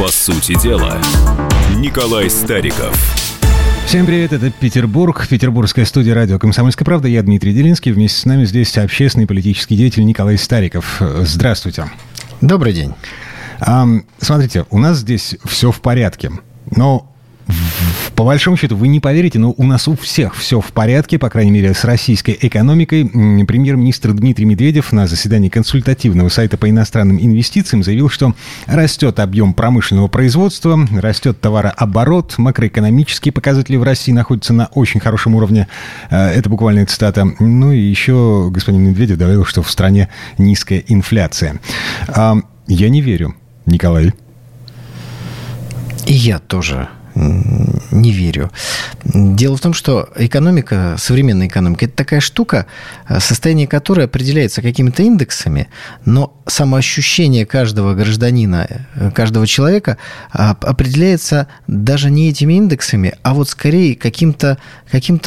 По сути дела, Николай Стариков. Всем привет, это Петербург, петербургская студия радио «Комсомольская правда». Я Дмитрий Делинский, вместе с нами здесь общественный политический деятель Николай Стариков. Здравствуйте. Добрый день. Смотрите, у нас здесь все в порядке, но по большому счету, вы не поверите, но у нас у всех все в порядке, по крайней мере, с российской экономикой. Премьер-министр Дмитрий Медведев на заседании консультативного сайта по иностранным инвестициям заявил, что растет объем промышленного производства, растет товарооборот, макроэкономические показатели в России находятся на очень хорошем уровне. Э, это буквальная цитата. Ну и еще господин Медведев добавил, что в стране низкая инфляция. Я не верю, Николай. И я тоже не верю. Дело в том, что экономика, современная экономика, это такая штука, э, состояние которой определяется какими-то индексами, но самоощущение каждого гражданина, э, каждого человека определяется даже не этими индексами, а вот скорее каким-то каким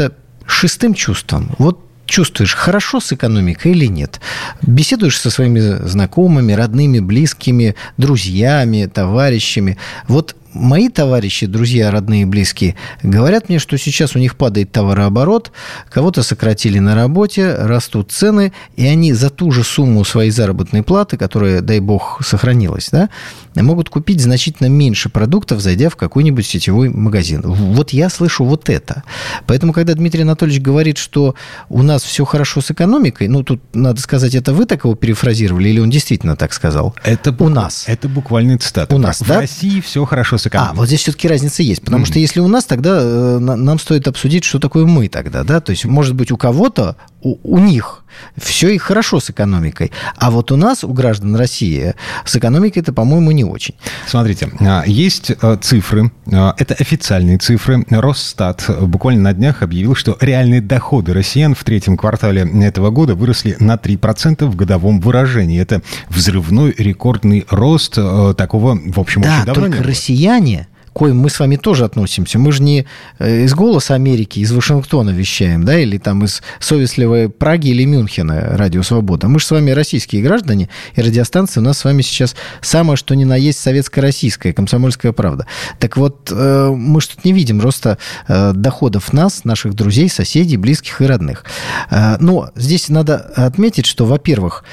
шестым чувством. Вот чувствуешь, хорошо с экономикой или нет. Беседуешь со своими знакомыми, родными, близкими, друзьями, товарищами. Вот мои товарищи, друзья, родные, близкие, говорят мне, что сейчас у них падает товарооборот, кого-то сократили на работе, растут цены, и они за ту же сумму своей заработной платы, которая, дай бог, сохранилась, да, могут купить значительно меньше продуктов, зайдя в какой-нибудь сетевой магазин. Вот я слышу вот это. Поэтому, когда Дмитрий Анатольевич говорит, что у нас все хорошо с экономикой, ну, тут, надо сказать, это вы так его перефразировали, или он действительно так сказал? Это у нас. Это буквально цитата. У нас, в да? России все хорошо с экономикой. А, вот здесь все-таки разница есть. Потому mm-hmm. что если у нас, тогда э, нам стоит обсудить, что такое мы тогда, да? То есть, может быть, у кого-то, у, у них все и хорошо с экономикой. А вот у нас, у граждан России, с экономикой это, по-моему, не очень. Смотрите, а, есть э, цифры, а, это официальные цифры. Росстат буквально на днях объявил, что реальные доходы россиян в третьем квартале этого года выросли на 3% в годовом выражении. Это взрывной рекордный рост такого, в общем, да, очень давно только россияне к коим мы с вами тоже относимся. Мы же не э, из «Голоса Америки», из Вашингтона вещаем, да, или там из совестливой Праги или Мюнхена «Радио Свобода». Мы же с вами российские граждане, и радиостанция у нас с вами сейчас самое, что ни на есть советско-российская, комсомольская правда. Так вот, э, мы что-то не видим роста э, доходов нас, наших друзей, соседей, близких и родных. Но здесь надо отметить, что, во-первых,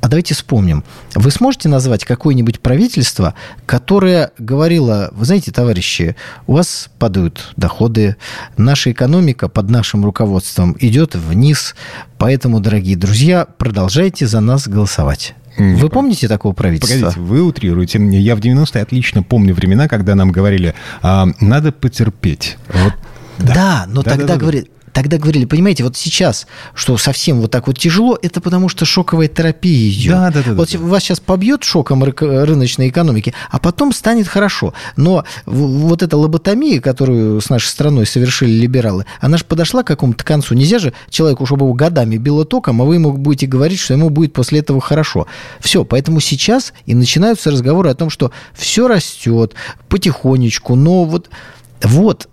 а давайте вспомним. Вы сможете назвать какое-нибудь правительство, которое говорило, вы знаете, товарищи, у вас падают доходы, наша экономика под нашим руководством идет вниз, поэтому, дорогие друзья, продолжайте за нас голосовать. Вы помните такого правительства? Погодите, вы утрируете. Я в 90-е отлично помню времена, когда нам говорили, а, надо потерпеть. Вот да, да но да, тогда да, да, говорит, тогда говорили, понимаете, вот сейчас, что совсем вот так вот тяжело, это потому что шоковая терапия идет. Да, да, да. Вот да, вас сейчас побьет шоком рыночной экономики, а потом станет хорошо. Но вот эта лоботомия, которую с нашей страной совершили либералы, она же подошла к какому-то концу. Нельзя же человеку, чтобы его годами било током, а вы ему будете говорить, что ему будет после этого хорошо. Все, поэтому сейчас и начинаются разговоры о том, что все растет потихонечку, но вот вот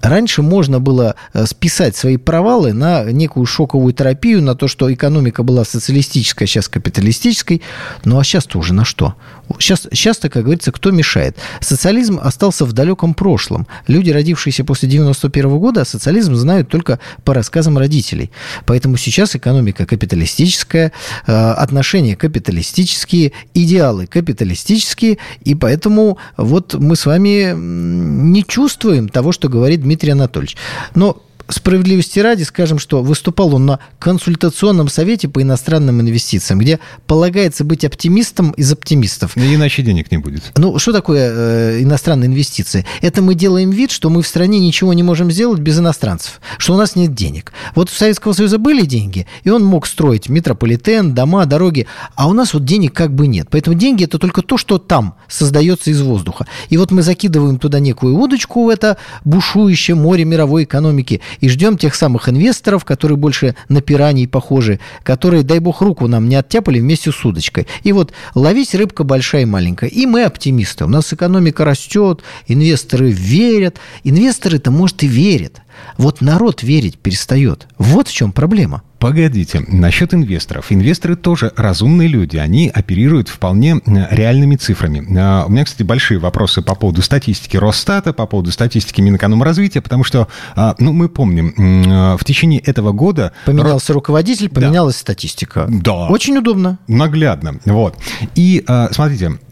Раньше можно было э, списать свои провалы на некую шоковую терапию, на то, что экономика была социалистическая, сейчас капиталистической. Ну а сейчас-то уже на что? Сейчас, сейчас-то, как говорится, кто мешает? Социализм остался в далеком прошлом. Люди, родившиеся после 91 года, социализм знают только по рассказам родителей. Поэтому сейчас экономика капиталистическая, э, отношения капиталистические, идеалы капиталистические, и поэтому вот мы с вами не чувствуем того, что говорит Дмитрий Анатольевич. Но справедливости ради скажем, что выступал он на консультационном совете по иностранным инвестициям, где полагается быть оптимистом из оптимистов. Иначе денег не будет. Ну, что такое э, иностранные инвестиции? Это мы делаем вид, что мы в стране ничего не можем сделать без иностранцев, что у нас нет денег. Вот у Советского Союза были деньги, и он мог строить метрополитен, дома, дороги, а у нас вот денег как бы нет. Поэтому деньги – это только то, что там создается из воздуха. И вот мы закидываем туда некую удочку в это бушующее море мировой экономики, и ждем тех самых инвесторов, которые больше на пираний похожи, которые, дай бог, руку нам не оттяпали вместе с удочкой. И вот ловить рыбка большая и маленькая. И мы оптимисты. У нас экономика растет, инвесторы верят. Инвесторы-то, может, и верят. Вот народ верить перестает. Вот в чем проблема. Погодите, насчет инвесторов. Инвесторы тоже разумные люди, они оперируют вполне реальными цифрами. А, у меня, кстати, большие вопросы по поводу статистики Росстата, по поводу статистики Минэкономразвития, потому что, а, ну, мы помним, в течение этого года... Поменялся руководитель, поменялась да. статистика. Да. Очень удобно. Наглядно, вот. И, а, смотрите, а,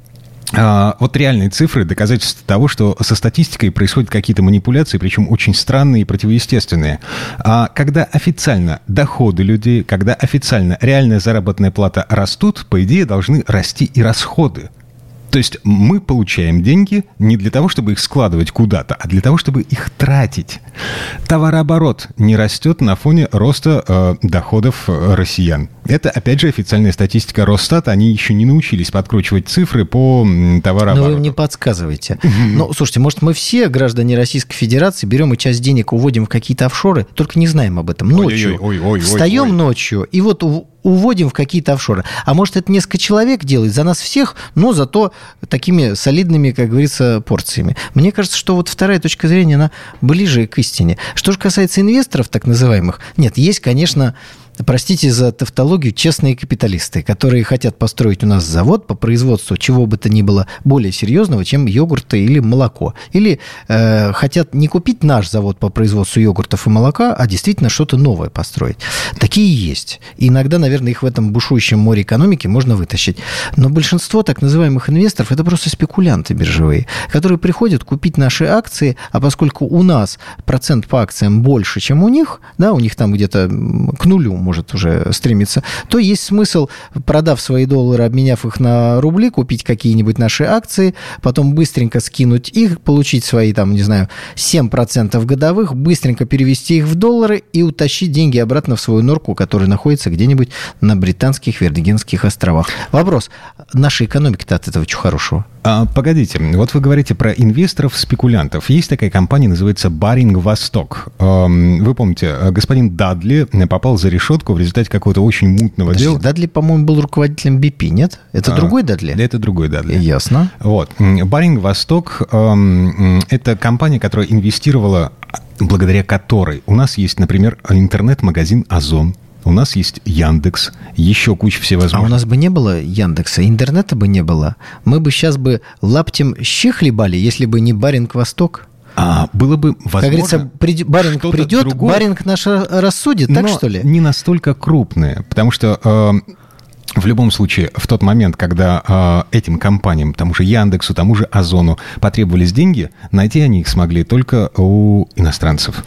вот реальные цифры, доказательства того, что со статистикой происходят какие-то манипуляции, причем очень странные и противоестественные. А когда официально доходы людей, когда официально реальная заработная плата растут, по идее должны расти и расходы. То есть мы получаем деньги не для того, чтобы их складывать куда-то, а для того, чтобы их тратить. Товарооборот не растет на фоне роста э, доходов э, россиян. Это, опять же, официальная статистика Росстата. Они еще не научились подкручивать цифры по товарообороту. Но вы мне подсказываете. Ну, слушайте, может, мы все, граждане Российской Федерации, берем и часть денег уводим в какие-то офшоры, только не знаем об этом. Ночью. Ой, ой, ой, Встаем ночью, и вот уводим в какие-то офшоры. А может, это несколько человек делает за нас всех, но зато такими солидными, как говорится, порциями. Мне кажется, что вот вторая точка зрения, она ближе к истине. Что же касается инвесторов, так называемых, нет, есть, конечно, простите за тавтологию, честные капиталисты, которые хотят построить у нас завод по производству чего бы то ни было более серьезного, чем йогурты или молоко. Или э, хотят не купить наш завод по производству йогуртов и молока, а действительно что-то новое построить. Такие есть. Иногда, наверное, их в этом бушующем море экономики можно вытащить. Но большинство так называемых инвесторов – это просто спекулянты биржевые, которые приходят купить наши акции, а поскольку у нас процент по акциям больше, чем у них, да, у них там где-то к нулю может уже стремиться, то есть смысл, продав свои доллары, обменяв их на рубли, купить какие-нибудь наши акции, потом быстренько скинуть их, получить свои, там, не знаю, 7% годовых, быстренько перевести их в доллары и утащить деньги обратно в свою норку, которая находится где-нибудь на британских Вердегенских островах. Вопрос. Нашей экономики-то от этого чего хорошего? А, погодите, вот вы говорите про инвесторов-спекулянтов. Есть такая компания, называется Баринг Восток. Вы помните, господин Дадли попал за решетку в результате какого-то очень мутного Подожди, дела. Дадли, по-моему, был руководителем BP, нет? Это а, другой Дадли? Это другой Дадли. Ясно. Вот. Баринг Восток – это компания, которая инвестировала, благодаря которой у нас есть, например, интернет-магазин «Озон», у нас есть Яндекс, еще куча всевозможных. А у нас бы не было Яндекса, интернета бы не было. Мы бы сейчас бы лаптем щи хлебали, если бы не Баринг Восток. А, было бы возможно... Как говорится, при, Баринг придет, другое, Баринг наш рассудит, так что ли? не настолько крупные, потому что... Э, в любом случае, в тот момент, когда э, этим компаниям, тому же Яндексу, тому же Озону потребовались деньги, найти они их смогли только у иностранцев.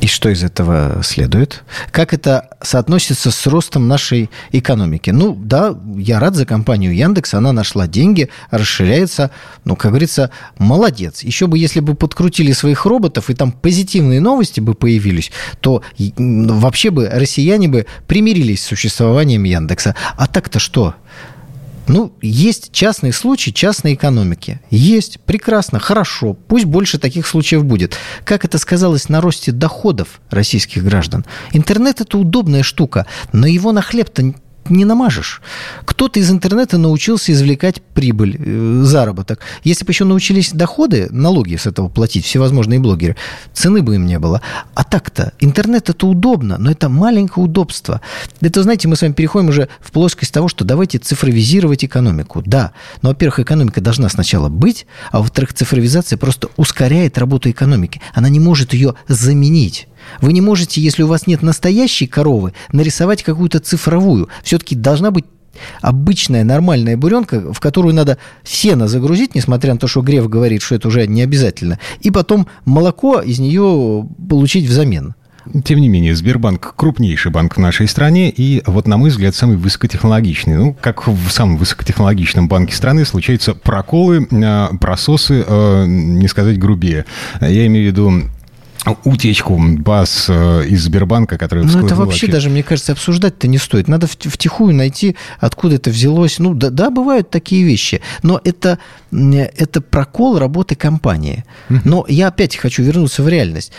И что из этого следует? Как это соотносится с ростом нашей экономики? Ну, да, я рад за компанию Яндекс, она нашла деньги, расширяется. Ну, как говорится, молодец. Еще бы, если бы подкрутили своих роботов, и там позитивные новости бы появились, то вообще бы россияне бы примирились с существованием Яндекса. А так-то что? Ну, есть частные случаи частной экономики. Есть, прекрасно, хорошо. Пусть больше таких случаев будет. Как это сказалось на росте доходов российских граждан? Интернет – это удобная штука, но его на хлеб-то не намажешь. Кто-то из интернета научился извлекать прибыль, э, заработок. Если бы еще научились доходы, налоги с этого платить, всевозможные блогеры, цены бы им не было. А так-то, интернет это удобно, но это маленькое удобство. Это, знаете, мы с вами переходим уже в плоскость того, что давайте цифровизировать экономику. Да, но, во-первых, экономика должна сначала быть, а во-вторых, цифровизация просто ускоряет работу экономики. Она не может ее заменить. Вы не можете, если у вас нет настоящей коровы, нарисовать какую-то цифровую. Все-таки должна быть обычная нормальная буренка, в которую надо сено загрузить, несмотря на то, что Греф говорит, что это уже не обязательно, и потом молоко из нее получить взамен. Тем не менее, Сбербанк крупнейший банк в нашей стране и, вот на мой взгляд, самый высокотехнологичный. Ну, как в самом высокотехнологичном банке страны случаются проколы, а, прососы, а, не сказать грубее. Я имею в виду утечку баз э, из Сбербанка, которая Ну, это вообще даже, мне кажется, обсуждать-то не стоит. Надо втихую найти, откуда это взялось. Ну, да, да бывают такие вещи, но это, это прокол работы компании. Но я опять хочу вернуться в реальность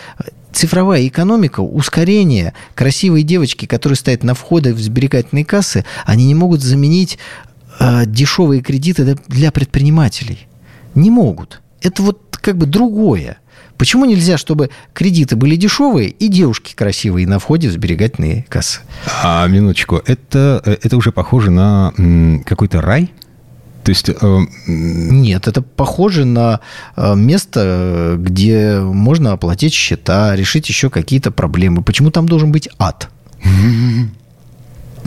цифровая экономика, ускорение, красивые девочки, которые стоят на входе в сберегательные кассы, они не могут заменить э, дешевые кредиты для предпринимателей. Не могут. Это вот как бы другое. Почему нельзя, чтобы кредиты были дешевые и девушки красивые на входе в сберегательные кассы? А, минуточку, это, это уже похоже на какой-то рай? То есть... Э... Нет, это похоже на э, место, где можно оплатить счета, решить еще какие-то проблемы. Почему там должен быть ад?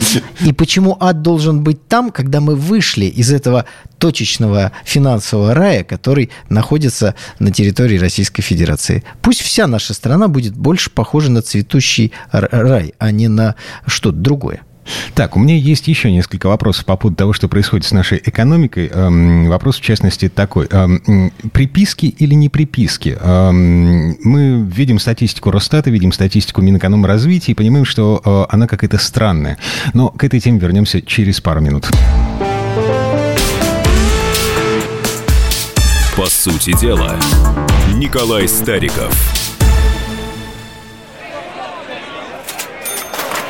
И почему ад должен быть там, когда мы вышли из этого точечного финансового рая, который находится на территории Российской Федерации? Пусть вся наша страна будет больше похожа на цветущий рай, а не на что-то другое. Так, у меня есть еще несколько вопросов по поводу того, что происходит с нашей экономикой. Эм, вопрос, в частности, такой. Эм, приписки или не приписки? Эм, мы видим статистику Росстата, видим статистику Минэкономразвития и понимаем, что э, она какая-то странная. Но к этой теме вернемся через пару минут. По сути дела, Николай Стариков –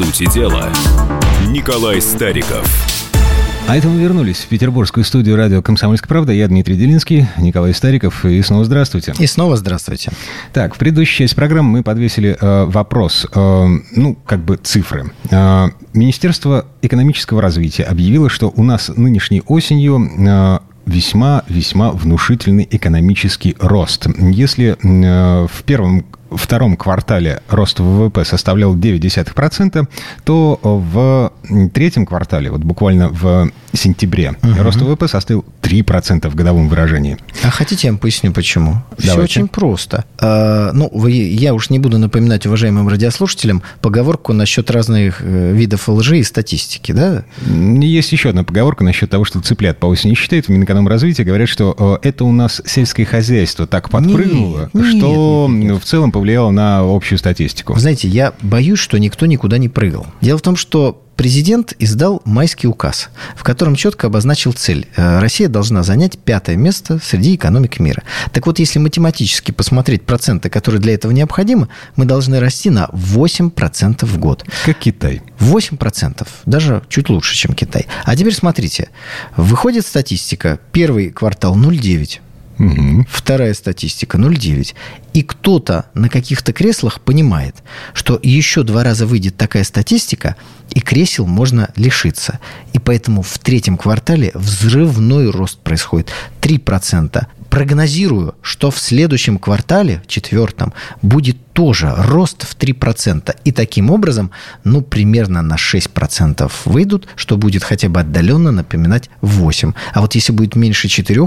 Сути дела, Николай Стариков. А это мы вернулись в петербургскую студию радио «Комсомольская правда». Я Дмитрий Делинский, Николай Стариков. И снова здравствуйте. И снова здравствуйте. Так, в предыдущей части программы мы подвесили э, вопрос, э, ну, как бы цифры. Э, Министерство экономического развития объявило, что у нас нынешней осенью э, весьма-весьма внушительный экономический рост. Если э, в первом втором квартале рост ВВП составлял 0,9%, то в третьем квартале, вот буквально в сентябре, угу. рост ВВП составил 3% в годовом выражении. А хотите, я вам поясню, почему? Давайте. Все очень просто. А, ну, вы, я уж не буду напоминать уважаемым радиослушателям поговорку насчет разных э, видов лжи и статистики, да? Есть еще одна поговорка насчет того, что цыплят по осени считают. В Минэкономразвитии говорят, что э, это у нас сельское хозяйство так подпрыгнуло, нет, что нет, нет, нет. в целом повлияло на общую статистику. Знаете, я боюсь, что никто никуда не прыгал. Дело в том, что президент издал майский указ, в котором четко обозначил цель. Э, Россия должна занять пятое место среди экономик мира. Так вот, если математически посмотреть проценты, которые для этого необходимы, мы должны расти на 8% в год. Как Китай. 8%. Даже чуть лучше, чем Китай. А теперь смотрите. Выходит статистика. Первый квартал 0,9. Угу. Вторая статистика 0,9. И кто-то на каких-то креслах понимает, что еще два раза выйдет такая статистика, и кресел можно лишиться. И поэтому в третьем квартале взрывной рост происходит. 3%. Прогнозирую, что в следующем квартале, четвертом, будет тоже рост в 3%. И таким образом, ну, примерно на 6% выйдут, что будет хотя бы отдаленно напоминать 8. А вот если будет меньше 4,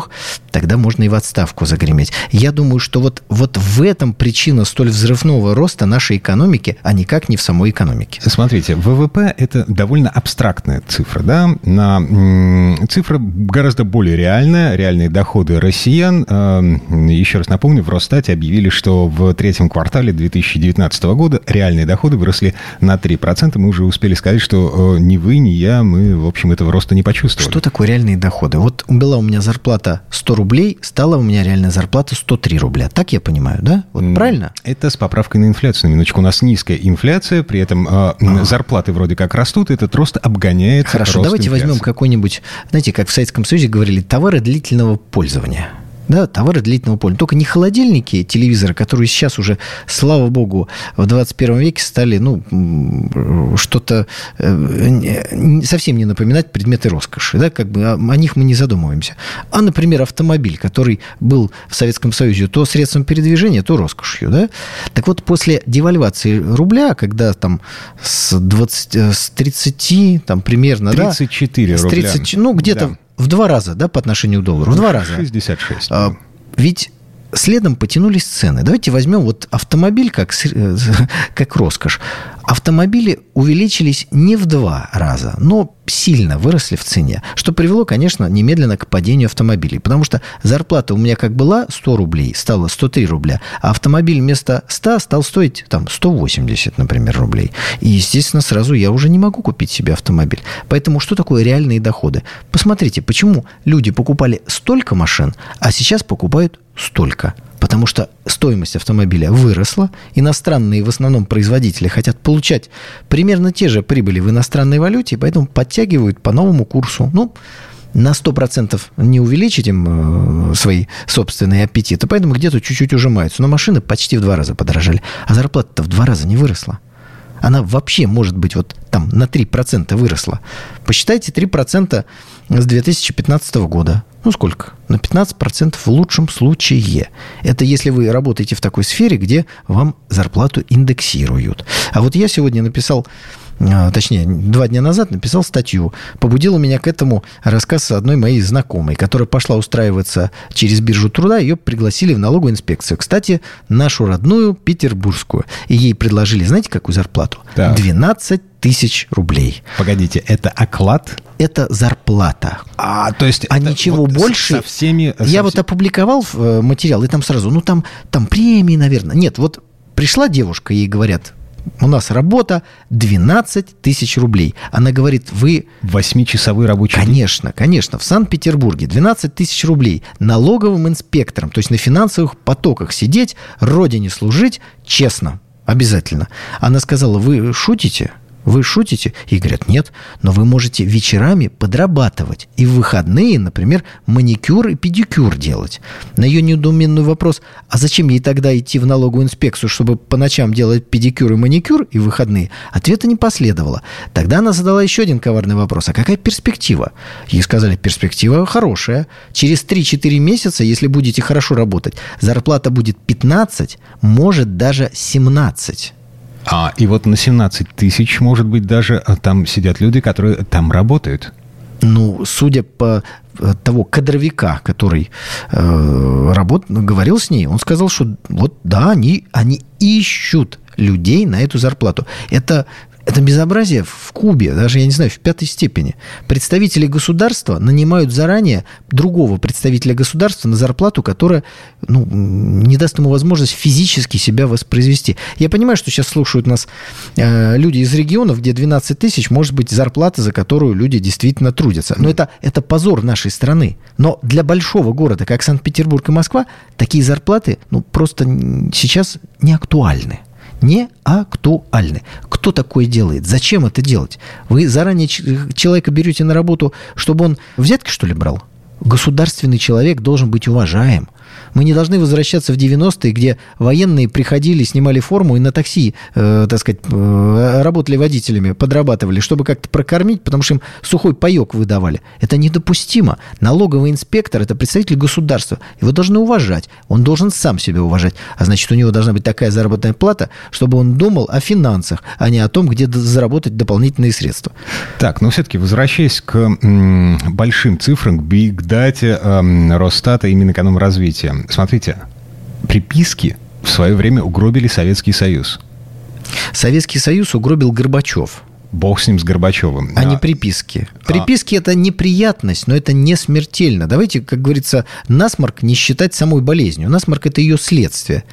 тогда можно и в отставку загреметь. Я думаю, что вот, вот в этом причина столь взрывного роста нашей экономики, а никак не в самой экономике. Смотрите, ВВП – это довольно абстрактная цифра, да? На, цифра гораздо более реальная, реальные доходы россиян. Эм, еще раз напомню, в Росстате объявили, что в третьем квартале 2019 года реальные доходы выросли на 3%. Мы уже успели сказать, что э, ни вы, ни я, мы, в общем, этого роста не почувствовали. Что такое реальные доходы? Вот была у меня зарплата 100 рублей, стала у меня реальная зарплата 103 рубля. Так я понимаю, да? Вот правильно? Это с поправкой на инфляцию. На минуточку, у нас низкая инфляция, при этом э, зарплаты вроде как растут, этот рост обгоняет Хорошо, рост давайте инфляции. возьмем какой-нибудь, знаете, как в Советском Союзе говорили, товары длительного пользования – да, товары длительного пользования. Только не холодильники, телевизоры, которые сейчас уже, слава богу, в 21 веке стали, ну, что-то э, совсем не напоминать предметы роскоши, да, как бы о, них мы не задумываемся. А, например, автомобиль, который был в Советском Союзе то средством передвижения, то роскошью, да. Так вот, после девальвации рубля, когда там с 20, э, с 30, там примерно, 34 да, рубля. 30, ну, где-то да в два раза, да, по отношению к доллару? В два раза. 66. А, ведь следом потянулись цены. Давайте возьмем вот автомобиль как, как роскошь. Автомобили увеличились не в два раза, но сильно выросли в цене, что привело, конечно, немедленно к падению автомобилей. Потому что зарплата у меня как была 100 рублей, стала 103 рубля, а автомобиль вместо 100 стал стоить там 180, например, рублей. И, естественно, сразу я уже не могу купить себе автомобиль. Поэтому что такое реальные доходы? Посмотрите, почему люди покупали столько машин, а сейчас покупают столько потому что стоимость автомобиля выросла, иностранные в основном производители хотят получать примерно те же прибыли в иностранной валюте, поэтому подтягивают по новому курсу. Ну, на 100% не увеличить им э, свои собственные аппетиты, поэтому где-то чуть-чуть ужимаются. Но машины почти в два раза подорожали, а зарплата-то в два раза не выросла. Она вообще, может быть, вот там на 3% выросла. Посчитайте 3% с 2015 года. Ну, сколько? На 15% в лучшем случае. Это если вы работаете в такой сфере, где вам зарплату индексируют. А вот я сегодня написал точнее, два дня назад написал статью. Побудила меня к этому рассказ одной моей знакомой, которая пошла устраиваться через биржу труда. Ее пригласили в налоговую инспекцию. Кстати, нашу родную петербургскую. И ей предложили, знаете, какую зарплату? Так. 12 тысяч рублей. Погодите, это оклад? Это зарплата. А, то есть... А ничего вот больше... Со всеми... Я со вот опубликовал э, материал, и там сразу, ну, там, там премии, наверное. Нет, вот пришла девушка, ей говорят, у нас работа 12 тысяч рублей. Она говорит, вы... Восьмичасовой рабочий Конечно, день? конечно. В Санкт-Петербурге 12 тысяч рублей налоговым инспектором, то есть на финансовых потоках сидеть, родине служить честно, обязательно. Она сказала, вы шутите? Вы шутите? И говорят, нет, но вы можете вечерами подрабатывать. И в выходные, например, маникюр и педикюр делать. На ее недоуменный вопрос, а зачем ей тогда идти в налоговую инспекцию, чтобы по ночам делать педикюр и маникюр и выходные? Ответа не последовало. Тогда она задала еще один коварный вопрос. А какая перспектива? Ей сказали, перспектива хорошая. Через 3-4 месяца, если будете хорошо работать, зарплата будет 15, может даже 17. А, и вот на 17 тысяч, может быть, даже а, там сидят люди, которые там работают. Ну, судя по э, того кадровика, который э, работ, говорил с ней, он сказал, что вот да, они, они ищут людей на эту зарплату. Это это безобразие в Кубе, даже, я не знаю, в пятой степени. Представители государства нанимают заранее другого представителя государства на зарплату, которая ну, не даст ему возможность физически себя воспроизвести. Я понимаю, что сейчас слушают нас э, люди из регионов, где 12 тысяч может быть зарплата, за которую люди действительно трудятся. Но это, это позор нашей страны. Но для большого города, как Санкт-Петербург и Москва, такие зарплаты ну, просто сейчас не актуальны не актуальны. Кто такое делает? Зачем это делать? Вы заранее человека берете на работу, чтобы он взятки, что ли, брал? Государственный человек должен быть уважаем. Мы не должны возвращаться в 90-е, где военные приходили, снимали форму и на такси, э, так сказать, э, работали водителями, подрабатывали, чтобы как-то прокормить, потому что им сухой паек выдавали. Это недопустимо. Налоговый инспектор – это представитель государства. Его должны уважать. Он должен сам себя уважать. А значит, у него должна быть такая заработная плата, чтобы он думал о финансах, а не о том, где заработать дополнительные средства. Так, но все-таки возвращаясь к м, большим цифрам, к Data, э, Росстата и Минэкономразвития. Смотрите, приписки в свое время угробили Советский Союз. Советский Союз угробил Горбачев. Бог с ним, с Горбачевым. А да. не приписки. Приписки а... это неприятность, но это не смертельно. Давайте, как говорится, насморк не считать самой болезнью. Насморк это ее следствие.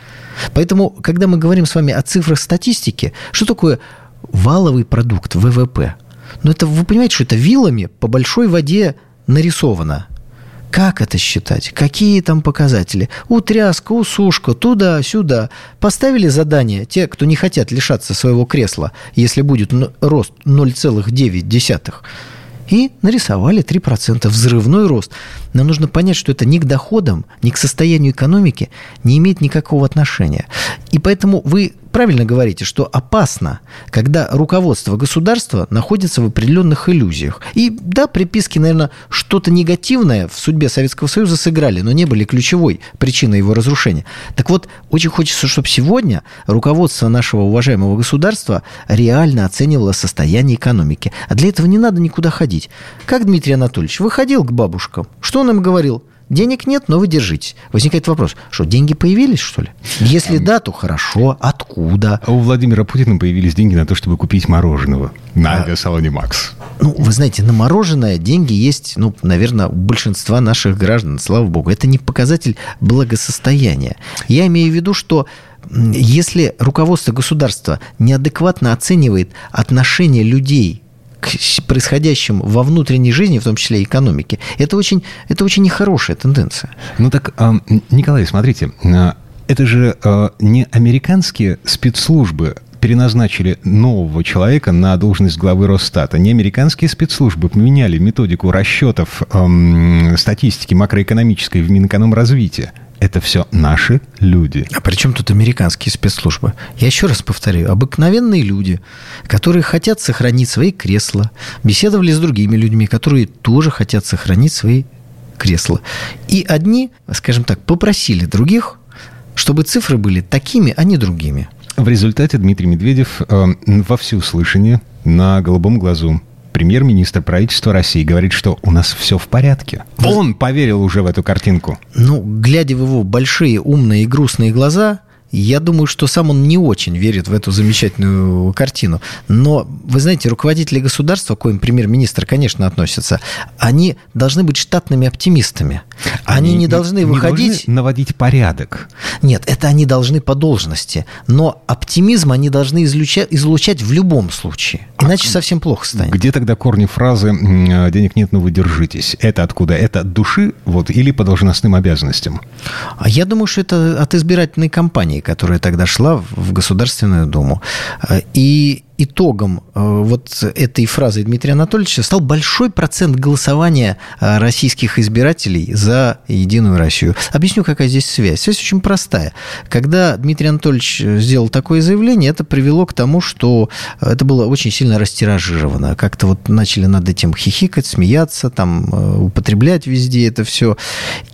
Поэтому, когда мы говорим с вами о цифрах статистики, что такое валовый продукт ВВП? Ну, это вы понимаете, что это вилами по большой воде нарисовано. Как это считать? Какие там показатели? Утряска, усушка, туда-сюда. Поставили задание те, кто не хотят лишаться своего кресла, если будет рост 0,9 и нарисовали 3%. Взрывной рост. Нам нужно понять, что это ни к доходам, ни к состоянию экономики не имеет никакого отношения. И поэтому вы правильно говорите, что опасно, когда руководство государства находится в определенных иллюзиях. И да, приписки, наверное, что-то негативное в судьбе Советского Союза сыграли, но не были ключевой причиной его разрушения. Так вот, очень хочется, чтобы сегодня руководство нашего уважаемого государства реально оценивало состояние экономики. А для этого не надо никуда ходить. Как Дмитрий Анатольевич выходил к бабушкам, что он им говорил? Денег нет, но вы держитесь. Возникает вопрос, что деньги появились, что ли? Если да, то хорошо. Откуда? А у Владимира Путина появились деньги на то, чтобы купить мороженого на а, авиасалоне «Макс». Ну, вы знаете, на мороженое деньги есть, ну, наверное, у большинства наших граждан, слава богу. Это не показатель благосостояния. Я имею в виду, что если руководство государства неадекватно оценивает отношение людей к происходящему во внутренней жизни, в том числе и экономике, это очень, это очень нехорошая тенденция. Ну так, Николай, смотрите, а, это же а, не американские спецслужбы переназначили нового человека на должность главы Росстата. Не американские спецслужбы поменяли методику расчетов эм, статистики макроэкономической в Минэкономразвития это все наши люди. А при чем тут американские спецслужбы? Я еще раз повторю, обыкновенные люди, которые хотят сохранить свои кресла, беседовали с другими людьми, которые тоже хотят сохранить свои кресла. И одни, скажем так, попросили других, чтобы цифры были такими, а не другими. В результате Дмитрий Медведев э, во всеуслышание на голубом глазу премьер-министр правительства России говорит, что у нас все в порядке. Он поверил уже в эту картинку. Ну, глядя в его большие, умные и грустные глаза, я думаю, что сам он не очень верит в эту замечательную картину. Но, вы знаете, руководители государства, к коим премьер-министр, конечно, относятся, они должны быть штатными оптимистами. Они, они не должны выходить... Должны наводить порядок. Нет, это они должны по должности. Но оптимизм они должны излучать, излучать в любом случае. Иначе а совсем плохо станет. Где тогда корни фразы «денег нет, но вы держитесь»? Это откуда? Это от души вот, или по должностным обязанностям? А я думаю, что это от избирательной кампании которая тогда шла в Государственную Думу. И итогом э, вот этой фразы Дмитрия Анатольевича стал большой процент голосования э, российских избирателей за Единую Россию. Объясню, какая здесь связь. Связь очень простая. Когда Дмитрий Анатольевич сделал такое заявление, это привело к тому, что это было очень сильно растиражировано. Как-то вот начали над этим хихикать, смеяться, там, э, употреблять везде это все.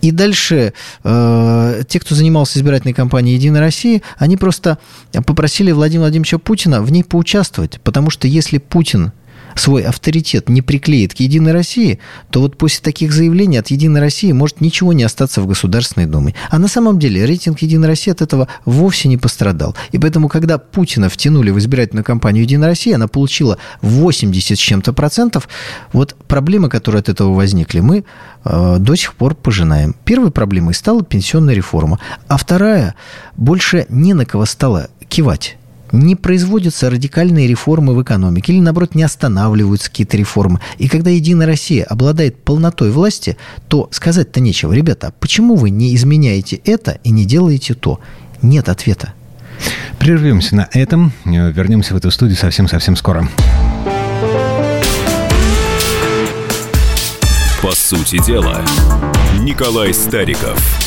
И дальше э, те, кто занимался избирательной кампанией «Единой России», они просто попросили Владимира Владимировича Путина в ней поучаствовать участвовать, потому что если Путин свой авторитет не приклеит к Единой России, то вот после таких заявлений от Единой России может ничего не остаться в Государственной Думе. А на самом деле рейтинг Единой России от этого вовсе не пострадал. И поэтому, когда Путина втянули в избирательную кампанию Единой России, она получила 80 с чем-то процентов. Вот проблемы, которые от этого возникли, мы э, до сих пор пожинаем. Первой проблемой стала пенсионная реформа, а вторая больше не на кого стало кивать не производятся радикальные реформы в экономике или, наоборот, не останавливаются какие-то реформы. И когда Единая Россия обладает полнотой власти, то сказать-то нечего. Ребята, а почему вы не изменяете это и не делаете то? Нет ответа. Прервемся на этом. Вернемся в эту студию совсем-совсем скоро. По сути дела, Николай Стариков –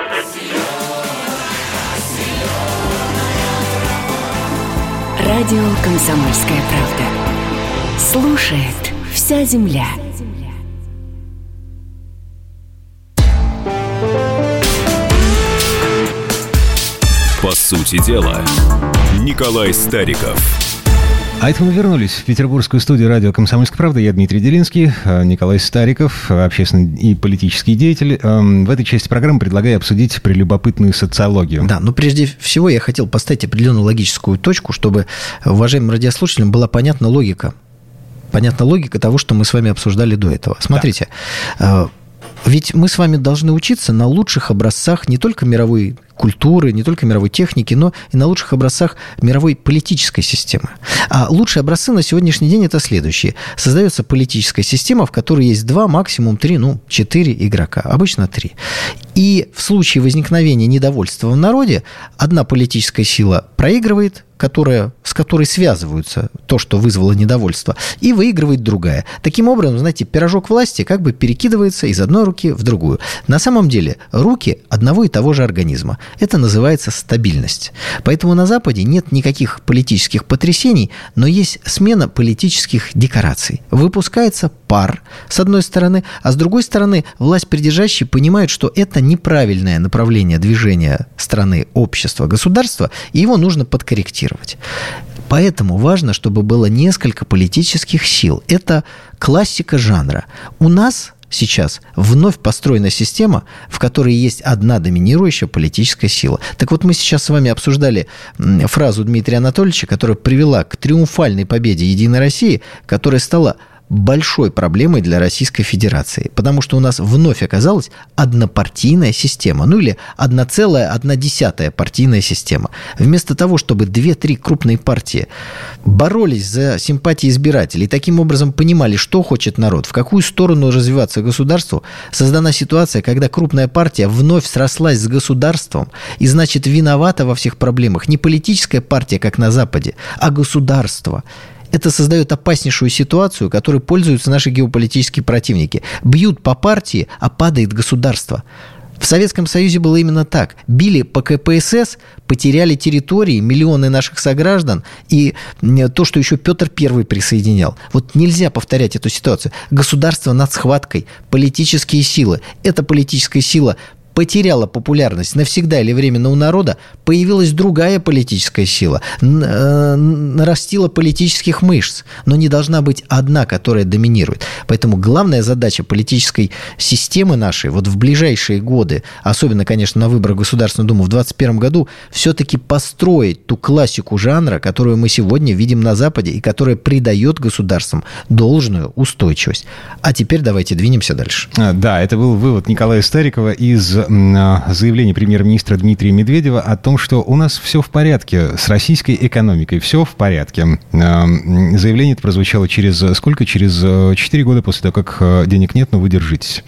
Радио «Комсомольская правда». Слушает вся земля. По сути дела, Николай Стариков – а это мы вернулись в петербургскую студию радио «Комсомольская правда». Я Дмитрий Делинский, э, Николай Стариков, общественный и политический деятель. Эм, в этой части программы предлагаю обсудить прелюбопытную социологию. Да, но прежде всего я хотел поставить определенную логическую точку, чтобы уважаемым радиослушателям была понятна логика. Понятна логика того, что мы с вами обсуждали до этого. Смотрите, да. Э, ведь мы с вами должны учиться на лучших образцах не только мировой культуры, не только мировой техники, но и на лучших образцах мировой политической системы. А лучшие образцы на сегодняшний день это следующие. Создается политическая система, в которой есть два, максимум три, ну, четыре игрока. Обычно три. И в случае возникновения недовольства в народе одна политическая сила проигрывает, которая, с которой связываются то, что вызвало недовольство, и выигрывает другая. Таким образом, знаете, пирожок власти как бы перекидывается из одной руки в другую. На самом деле руки одного и того же организма. Это называется стабильность. Поэтому на Западе нет никаких политических потрясений, но есть смена политических декораций. Выпускается пар, с одной стороны, а с другой стороны, власть придержащие понимают, что это неправильное направление движения страны, общества, государства, и его нужно подкорректировать. Поэтому важно, чтобы было несколько политических сил. Это классика жанра. У нас сейчас вновь построена система, в которой есть одна доминирующая политическая сила. Так вот, мы сейчас с вами обсуждали фразу Дмитрия Анатольевича, которая привела к триумфальной победе Единой России, которая стала большой проблемой для Российской Федерации, потому что у нас вновь оказалась однопартийная система, ну или одна целая, одна десятая партийная система. Вместо того, чтобы две-три крупные партии боролись за симпатии избирателей таким образом понимали, что хочет народ, в какую сторону развиваться государству, создана ситуация, когда крупная партия вновь срослась с государством и, значит, виновата во всех проблемах не политическая партия, как на Западе, а государство это создает опаснейшую ситуацию, которой пользуются наши геополитические противники. Бьют по партии, а падает государство. В Советском Союзе было именно так. Били по КПСС, потеряли территории, миллионы наших сограждан и то, что еще Петр Первый присоединял. Вот нельзя повторять эту ситуацию. Государство над схваткой, политические силы. Эта политическая сила потеряла популярность навсегда или временно у народа, появилась другая политическая сила, э, нарастила политических мышц, но не должна быть одна, которая доминирует. Поэтому главная задача политической системы нашей вот в ближайшие годы, особенно, конечно, на выборах Государственную Думу в 2021 году, все-таки построить ту классику жанра, которую мы сегодня видим на Западе и которая придает государствам должную устойчивость. А теперь давайте двинемся дальше. А, да, это был вывод Николая Старикова из заявление премьер-министра Дмитрия Медведева о том, что у нас все в порядке с российской экономикой, все в порядке. А, заявление это прозвучало через сколько? Через 4 года после того, как денег нет, но вы держитесь.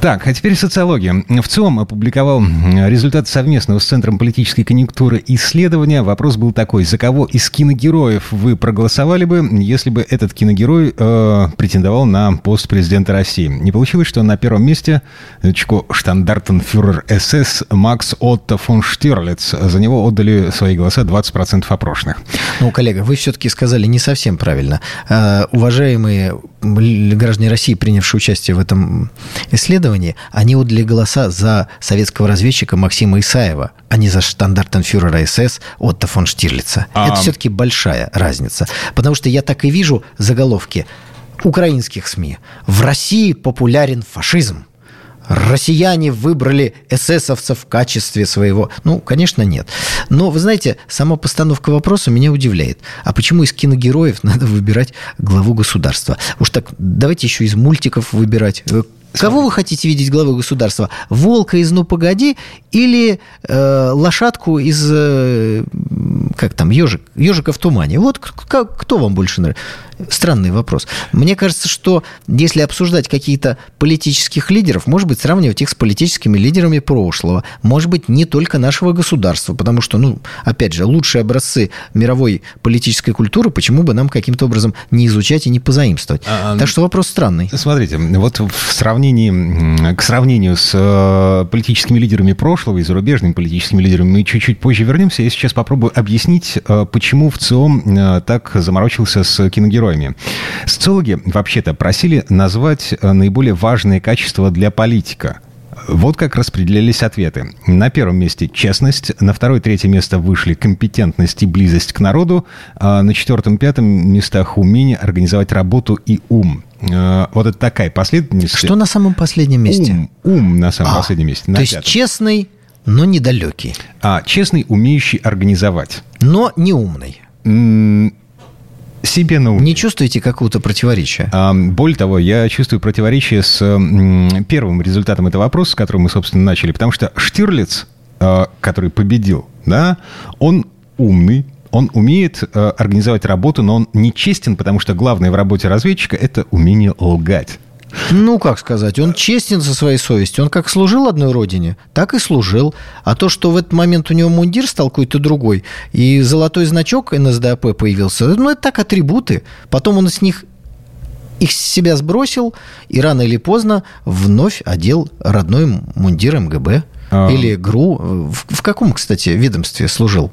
Так, а теперь социология. В ЦИОМ опубликовал результат совместного с Центром политической конъюнктуры исследования. Вопрос был такой. За кого из киногероев вы проголосовали бы, если бы этот киногерой э, претендовал на пост президента России? Не получилось, что на первом месте Чко Штандарт Гартенфюрер СС Макс Отто фон Штирлиц. За него отдали свои голоса 20% опрошенных. Ну, коллега, вы все-таки сказали не совсем правильно. Э, уважаемые граждане России, принявшие участие в этом исследовании, они отдали голоса за советского разведчика Максима Исаева, а не за штандартенфюрера СС Отто фон Штирлица. А... Это все-таки большая разница. Потому что я так и вижу заголовки украинских СМИ. В России популярен фашизм россияне выбрали эсэсовцев в качестве своего... Ну, конечно, нет. Но, вы знаете, сама постановка вопроса меня удивляет. А почему из киногероев надо выбирать главу государства? Уж так давайте еще из мультиков выбирать. Кого вы хотите видеть главой государства? Волка из «Ну, погоди» или э, лошадку из... Э, как там? Ежик, ежика в тумане. Вот кто вам больше нравится? странный вопрос. Мне кажется, что если обсуждать какие-то политических лидеров, может быть, сравнивать их с политическими лидерами прошлого, может быть, не только нашего государства, потому что, ну, опять же, лучшие образцы мировой политической культуры, почему бы нам каким-то образом не изучать и не позаимствовать? А, так что вопрос странный. Смотрите, вот в сравнении, к сравнению с э, политическими лидерами прошлого и зарубежными политическими лидерами мы чуть-чуть позже вернемся. Я сейчас попробую объяснить, э, почему в ЦИОМ э, так заморочился с киногероем героями. Социологи вообще-то просили назвать наиболее важные качества для политика. Вот как распределялись ответы. На первом месте честность, на второе, третье место вышли компетентность и близость к народу, а на четвертом, пятом местах умение организовать работу и ум. Э, вот это такая последовательность. Что на самом последнем месте? Ум, ум на самом а, последнем месте. то есть пятом. честный, но недалекий. А, честный, умеющий организовать. Но не умный себе на Не чувствуете какого-то противоречия? А, более того, я чувствую противоречие с первым результатом этого вопроса, с которым мы, собственно, начали, потому что Штирлиц э, который победил, да, он умный, он умеет э, организовать работу, но он не честен, потому что главное в работе разведчика – это умение лгать. Ну, как сказать, он честен со своей совестью. Он как служил одной родине, так и служил. А то, что в этот момент у него мундир стал какой-то другой, и золотой значок НСДАП появился, ну, это так атрибуты. Потом он с них их с себя сбросил и рано или поздно вновь одел родной мундир МГБ. А... Или ГРУ. В, в каком, кстати, ведомстве служил?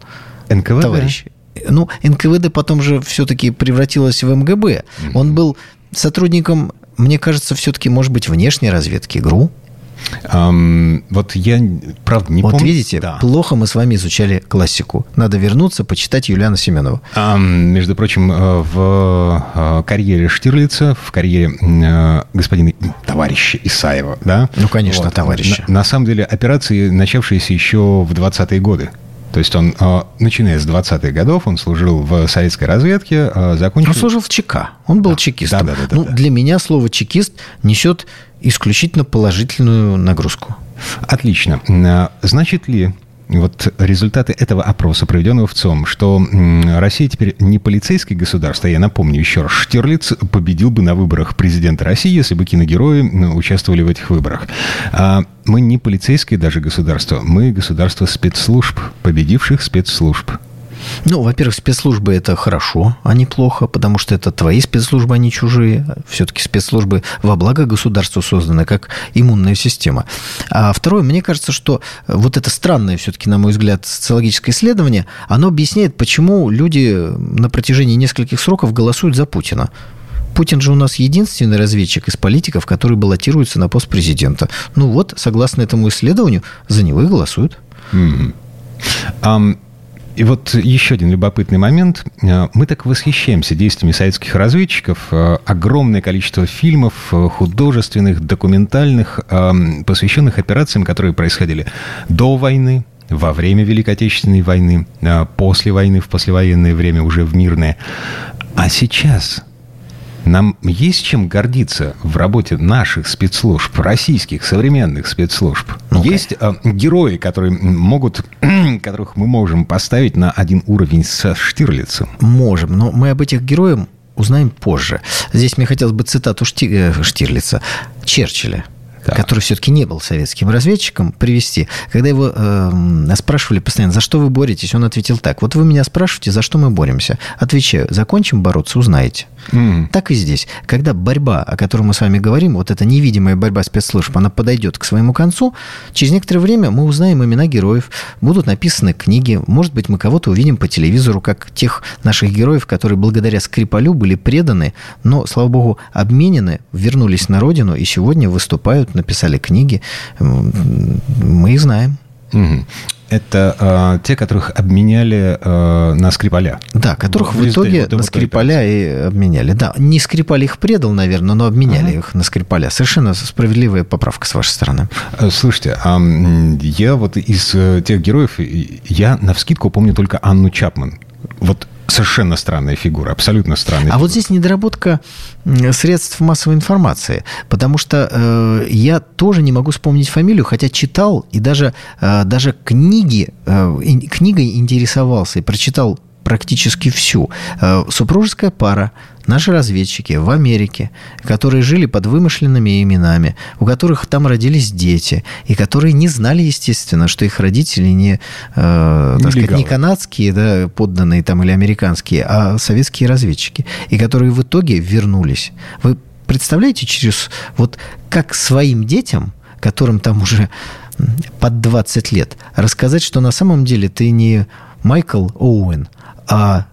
НКВД? Товарищ. Ну, НКВД потом же все-таки превратилось в МГБ. Он был сотрудником мне кажется, все-таки, может быть, внешней разведки ГРУ. Um, вот я, правда, не вот помню. Вот видите, да. плохо мы с вами изучали классику. Надо вернуться, почитать Юлиана Семенова. Um, между прочим, э, в э, карьере Штирлица, в карьере э, господина товарища Исаева, да? Ну, конечно, вот, товарища. На, на самом деле, операции, начавшиеся еще в 20-е годы. То есть он, а, начиная с 20-х годов, он служил в советской разведке, а, закончил... Он служил в ЧК, он был да. чекистом. Да, да, да, ну, да. Для меня слово «чекист» несет исключительно положительную нагрузку. Отлично. А, значит ли вот результаты этого опроса, проведенного в ЦОМ, что Россия теперь не полицейское государство, я напомню еще раз, Штирлиц победил бы на выборах президента России, если бы киногерои участвовали в этих выборах. А мы не полицейское даже государство, мы государство спецслужб, победивших спецслужб. Ну, во-первых, спецслужбы это хорошо, а не плохо, потому что это твои спецслужбы, а не чужие. Все-таки спецслужбы во благо государству созданы, как иммунная система. А второе, мне кажется, что вот это странное все-таки, на мой взгляд, социологическое исследование, оно объясняет, почему люди на протяжении нескольких сроков голосуют за Путина. Путин же у нас единственный разведчик из политиков, который баллотируется на пост президента. Ну вот, согласно этому исследованию, за него и голосуют. Mm-hmm. Um, и вот еще один любопытный момент. Э, мы так восхищаемся действиями советских разведчиков. Э, огромное количество фильмов э, художественных, документальных, посвященных операциям, которые происходили до войны, во время Великой Отечественной войны, после войны, в послевоенное время, уже в мирное. А сейчас нам есть чем гордиться в работе наших спецслужб, российских современных спецслужб. ну -ка. Есть э, герои, которые могут, которых мы можем поставить на один уровень со Штирлицем. Можем, но мы об этих героях узнаем позже. Здесь мне хотелось бы цитату Шти... Э, Штирлица, Черчилля так. который все-таки не был советским разведчиком, привести. Когда его э, спрашивали постоянно, за что вы боретесь, он ответил так. Вот вы меня спрашиваете, за что мы боремся. Отвечаю, закончим бороться, узнаете. Mm. Так и здесь. Когда борьба, о которой мы с вами говорим, вот эта невидимая борьба спецслужб, она подойдет к своему концу, через некоторое время мы узнаем имена героев, будут написаны книги, может быть, мы кого-то увидим по телевизору, как тех наших героев, которые благодаря Скрипалю были преданы, но, слава богу, обменены, вернулись на родину и сегодня выступают, написали книги. Мы их знаем. Угу. Это э, те, которых обменяли э, на Скрипаля. Да, которых в, в итоге вот на Скрипаля и обменяли. Да, не Скрипаль их предал, наверное, но обменяли uh-huh. их на Скрипаля. Совершенно справедливая поправка с вашей стороны. Э, слушайте, а я вот из э, тех героев, я на вскидку помню только Анну Чапман. Вот совершенно странная фигура, абсолютно странная. А фигура. вот здесь недоработка средств массовой информации, потому что э, я тоже не могу вспомнить фамилию, хотя читал и даже, э, даже книги, э, книгой интересовался и прочитал практически всю. Э, супружеская пара, наши разведчики в Америке, которые жили под вымышленными именами, у которых там родились дети, и которые не знали, естественно, что их родители не, э, так сказать, не канадские да, подданные там или американские, а советские разведчики, и которые в итоге вернулись. Вы представляете, через вот как своим детям, которым там уже под 20 лет, рассказать, что на самом деле ты не Майкл Оуэн, а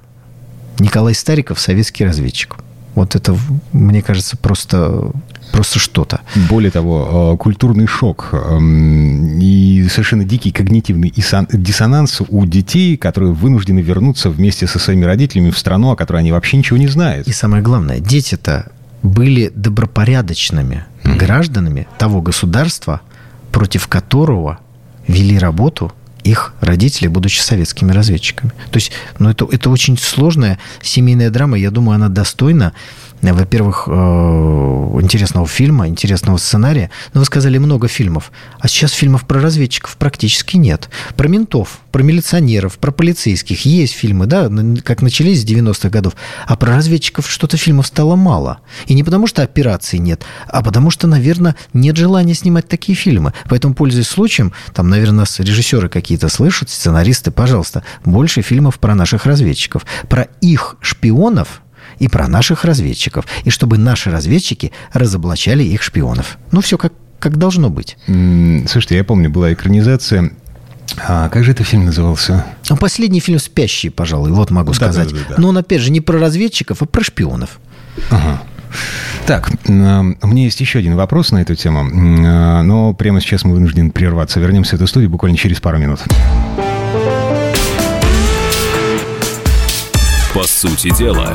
Николай Стариков советский разведчик. Вот это, мне кажется, просто, просто что-то. Более того, э, культурный шок эм, и совершенно дикий когнитивный диссонанс у детей, которые вынуждены вернуться вместе со своими родителями в страну, о которой они вообще ничего не знают. И самое главное, дети-то были добропорядочными mm-hmm. гражданами того государства, против которого вели работу их родители, будучи советскими разведчиками. То есть, ну, это, это очень сложная семейная драма. Я думаю, она достойна во-первых, э, интересного фильма, интересного сценария. Но вы сказали много фильмов. А сейчас фильмов про разведчиков практически нет. Про ментов, про милиционеров, про полицейских есть фильмы, да, как начались с 90-х годов. А про разведчиков что-то фильмов стало мало. И не потому, что операций нет, а потому что, наверное, нет желания снимать такие фильмы. Поэтому, пользуясь случаем, там, наверное, нас режиссеры какие-то слышат, сценаристы, пожалуйста, больше фильмов про наших разведчиков. Про их шпионов, и про наших разведчиков, и чтобы наши разведчики разоблачали их шпионов. Ну, все как, как должно быть. Слушайте, я помню, была экранизация а как же этот фильм назывался? Ну, последний фильм «Спящий», пожалуй, вот могу да, сказать. Да, да, да. Но он, опять же, не про разведчиков, а про шпионов. Ага. Так, у меня есть еще один вопрос на эту тему, а, но прямо сейчас мы вынуждены прерваться. Вернемся в эту студию буквально через пару минут. По сути дела,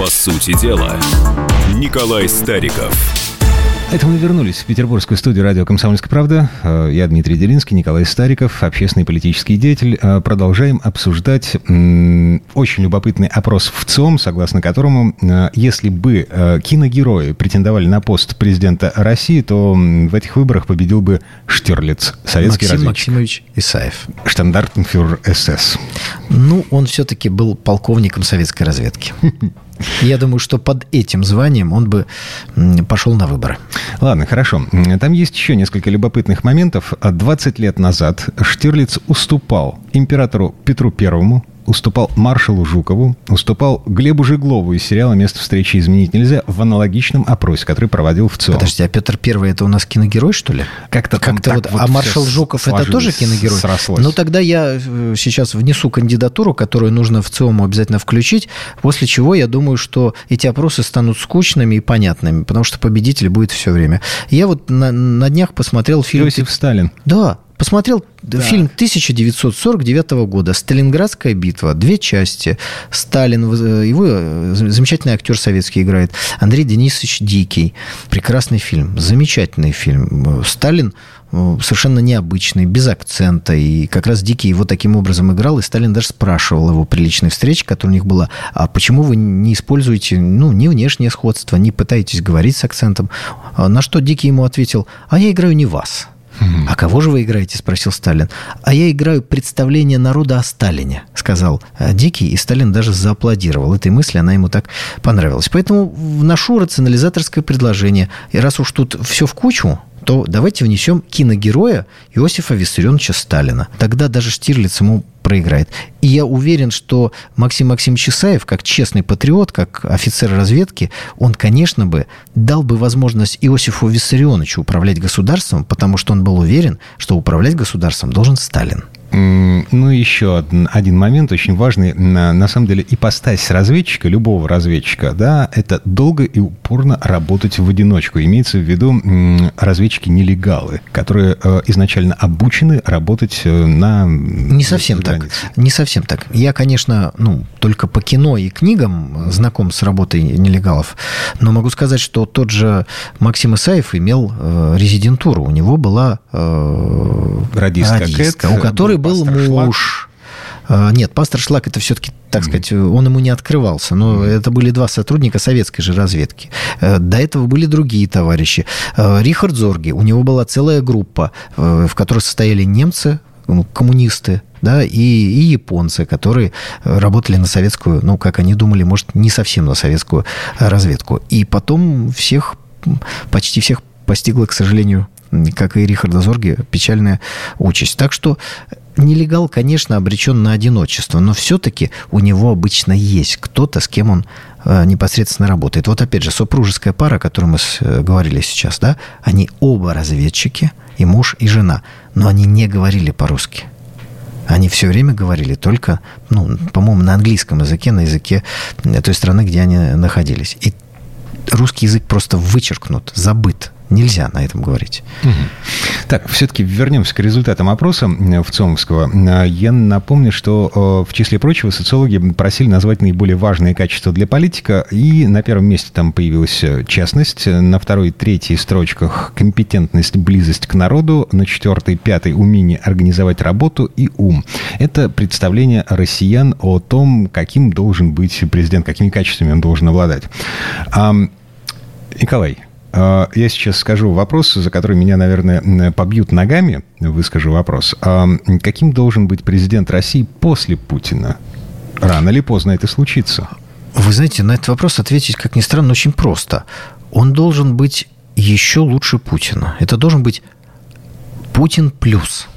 По сути дела, Николай Стариков – это мы вернулись в петербургскую студию радио «Комсомольская правда». Э, я Дмитрий Делинский, Николай Стариков, общественный политический деятель. Э, продолжаем обсуждать очень любопытный опрос в ЦИОМ, согласно которому, э, если бы киногерои претендовали на пост президента России, то в этих выборах победил бы Штирлиц, советский Максим разведчик. Максимович Исаев. Штандартенфюрер СС. Ну, он все-таки был полковником советской разведки. Я думаю, что под этим званием он бы пошел на выборы. Ладно, хорошо. Там есть еще несколько любопытных моментов. 20 лет назад Штирлиц уступал императору Петру Первому уступал маршалу Жукову, уступал Глебу Жиглову из сериала «Место встречи изменить нельзя» в аналогичном опросе, который проводил в ЦИОМ. Подожди, а Петр Первый это у нас киногерой, что ли? Как-то как вот, вот. А маршал Жуков это тоже киногерой? Срослось. Ну тогда я э, сейчас внесу кандидатуру, которую нужно в ЦИОМу обязательно включить, после чего я думаю, что эти опросы станут скучными и понятными, потому что победитель будет все время. Я вот на, на днях посмотрел фильм... Иосиф Сталин. Да, Посмотрел да. фильм 1949 года «Сталинградская битва». Две части. Сталин, его э, замечательный актер советский играет. Андрей Денисович Дикий. Прекрасный фильм. Замечательный фильм. Сталин э, совершенно необычный, без акцента. И как раз Дикий его таким образом играл. И Сталин даже спрашивал его при личной встрече, которая у них была, а почему вы не используете, ну, не внешнее сходство, не пытаетесь говорить с акцентом? На что Дикий ему ответил, а я играю не вас. «А кого же вы играете?» – спросил Сталин. «А я играю представление народа о Сталине», – сказал э, Дикий, и Сталин даже зааплодировал этой мысли, она ему так понравилась. Поэтому вношу рационализаторское предложение. И раз уж тут все в кучу, то давайте внесем киногероя Иосифа Виссарионовича Сталина. Тогда даже Штирлиц ему проиграет. И я уверен, что Максим Максимович Исаев, как честный патриот, как офицер разведки, он, конечно бы, дал бы возможность Иосифу Виссарионовичу управлять государством, потому что он был уверен, что управлять государством должен Сталин. Ну, еще один, один момент очень важный. На, на самом деле, ипостась разведчика, любого разведчика, да, это долго и упорно работать в одиночку. Имеется в виду разведчики-нелегалы, которые э, изначально обучены работать э, на... Не совсем так. Не совсем так. Я, конечно, ну, только по кино и книгам знаком с работой нелегалов, но могу сказать, что тот же Максим Исаев имел э, резидентуру. У него была э, радистка, радистка Кэт, у которой был муж. А, нет, пастор Шлак это все-таки, так сказать, он ему не открывался. Но это были два сотрудника советской же разведки. Э, до этого были другие товарищи. Э, Рихард Зорги, у него была целая группа, э, в которой состояли немцы, ну, коммунисты, да, и, и японцы, которые работали на советскую, ну, как они думали, может, не совсем на советскую разведку. И потом всех, почти всех постигла, к сожалению, как и Рихарда Зорги, печальная участь. Так что нелегал, конечно, обречен на одиночество, но все-таки у него обычно есть кто-то, с кем он э, непосредственно работает. Вот опять же, супружеская пара, о которой мы э, говорили сейчас, да, они оба разведчики, и муж, и жена, но они не говорили по-русски. Они все время говорили только, ну, по-моему, на английском языке, на языке той страны, где они находились. И русский язык просто вычеркнут, забыт Нельзя на этом говорить. Так, все-таки вернемся к результатам опроса в ЦОМовского. Я напомню, что в числе прочего социологи просили назвать наиболее важные качества для политика, и на первом месте там появилась честность, на второй и третьей строчках компетентность, близость к народу, на четвертой, пятой умение организовать работу и ум. Это представление россиян о том, каким должен быть президент, какими качествами он должен обладать. Николай, я сейчас скажу вопрос, за который меня, наверное, побьют ногами. Выскажу вопрос. А, каким должен быть президент России после Путина? Рано или поздно это случится. Вы знаете, на этот вопрос ответить, как ни странно, очень просто. Он должен быть еще лучше Путина. Это должен быть Путин плюс.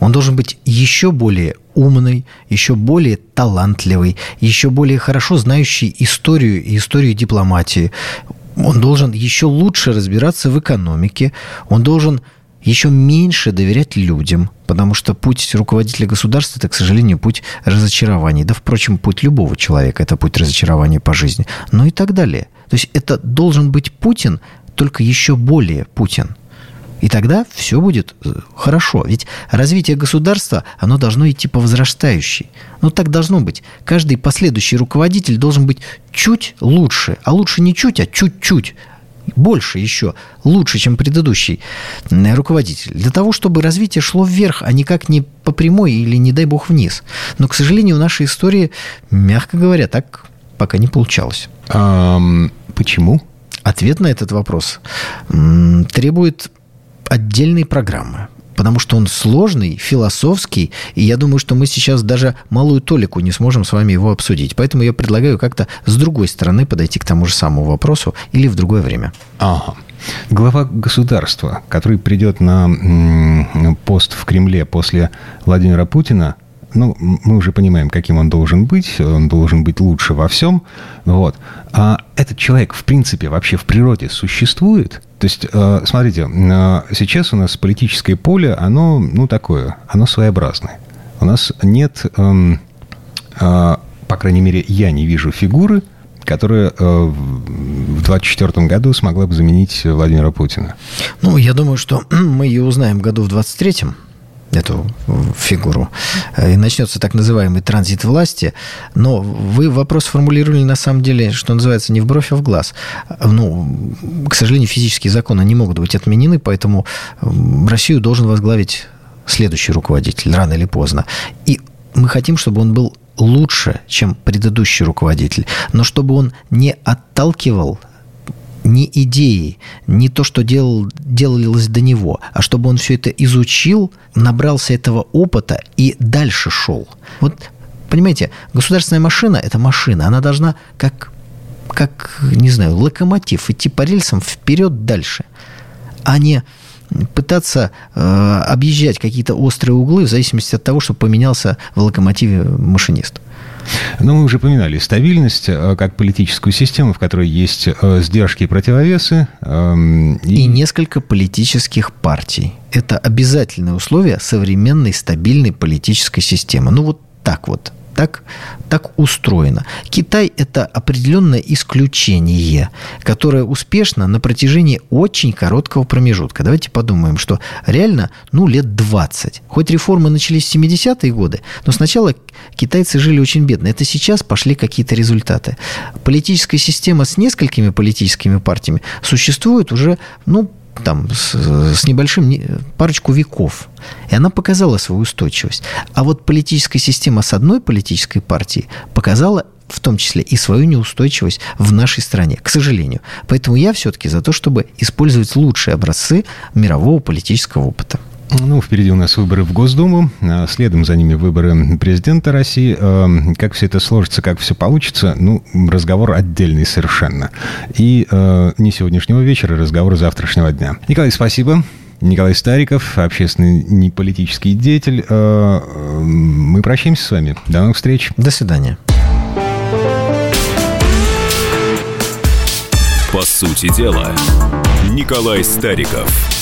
Он должен быть еще более умный, еще более талантливый, еще более хорошо знающий историю и историю дипломатии он должен еще лучше разбираться в экономике, он должен еще меньше доверять людям, потому что путь руководителя государства – это, к сожалению, путь разочарований. Да, впрочем, путь любого человека – это путь разочарования по жизни. Ну и так далее. То есть это должен быть Путин, только еще более Путин – и тогда все будет э, хорошо. Ведь развитие государства, оно должно идти по возрастающей. Ну, так должно быть. Каждый последующий руководитель должен быть чуть лучше. А лучше не чуть, а чуть-чуть больше еще, лучше, чем предыдущий руководитель, для того, чтобы развитие шло вверх, а никак не по прямой или, не дай бог, вниз. Но, к сожалению, в нашей истории, мягко говоря, так пока не получалось. А, почему? Ответ на этот вопрос требует отдельной программы потому что он сложный, философский, и я думаю, что мы сейчас даже малую толику не сможем с вами его обсудить. Поэтому я предлагаю как-то с другой стороны подойти к тому же самому вопросу или в другое время. Ага. Глава государства, который придет на пост в Кремле после Владимира Путина, ну, мы уже понимаем, каким он должен быть. Он должен быть лучше во всем. Вот. А этот человек, в принципе, вообще в природе существует? То есть, э, смотрите, э, сейчас у нас политическое поле, оно, ну, такое, оно своеобразное. У нас нет, эм, э, по крайней мере, я не вижу фигуры, которая в 2024 году смогла бы заменить Владимира Путина. Ну, я думаю, что мы ее узнаем в году в 2023 эту фигуру, и начнется так называемый транзит власти. Но вы вопрос формулировали на самом деле, что называется, не в бровь, а в глаз. Ну, к сожалению, физические законы не могут быть отменены, поэтому Россию должен возглавить следующий руководитель, рано или поздно. И мы хотим, чтобы он был лучше, чем предыдущий руководитель, но чтобы он не отталкивал не идеи, не то, что делал, делалось до него, а чтобы он все это изучил, набрался этого опыта и дальше шел. Вот, понимаете, государственная машина – это машина, она должна как, как, не знаю, локомотив идти по рельсам вперед дальше, а не пытаться э, объезжать какие-то острые углы в зависимости от того, что поменялся в локомотиве машинист. Ну, мы уже упоминали стабильность э, как политическую систему, в которой есть э, сдержки и противовесы. Эм, и... и несколько политических партий. Это обязательное условие современной стабильной политической системы. Ну, вот так вот так, так устроено. Китай – это определенное исключение, которое успешно на протяжении очень короткого промежутка. Давайте подумаем, что реально, ну, лет 20. Хоть реформы начались в 70-е годы, но сначала китайцы жили очень бедно. Это сейчас пошли какие-то результаты. Политическая система с несколькими политическими партиями существует уже, ну, там, с, с небольшим парочку веков. И она показала свою устойчивость. А вот политическая система с одной политической партией показала в том числе и свою неустойчивость в нашей стране, к сожалению. Поэтому я все-таки за то, чтобы использовать лучшие образцы мирового политического опыта. Ну, впереди у нас выборы в Госдуму, а следом за ними выборы президента России. Э, как все это сложится, как все получится, ну, разговор отдельный совершенно. И э, не сегодняшнего вечера, разговор завтрашнего дня. Николай, спасибо. Николай Стариков, общественный неполитический деятель. Мы прощаемся с вами. До новых встреч. До свидания. По сути дела, Николай Стариков.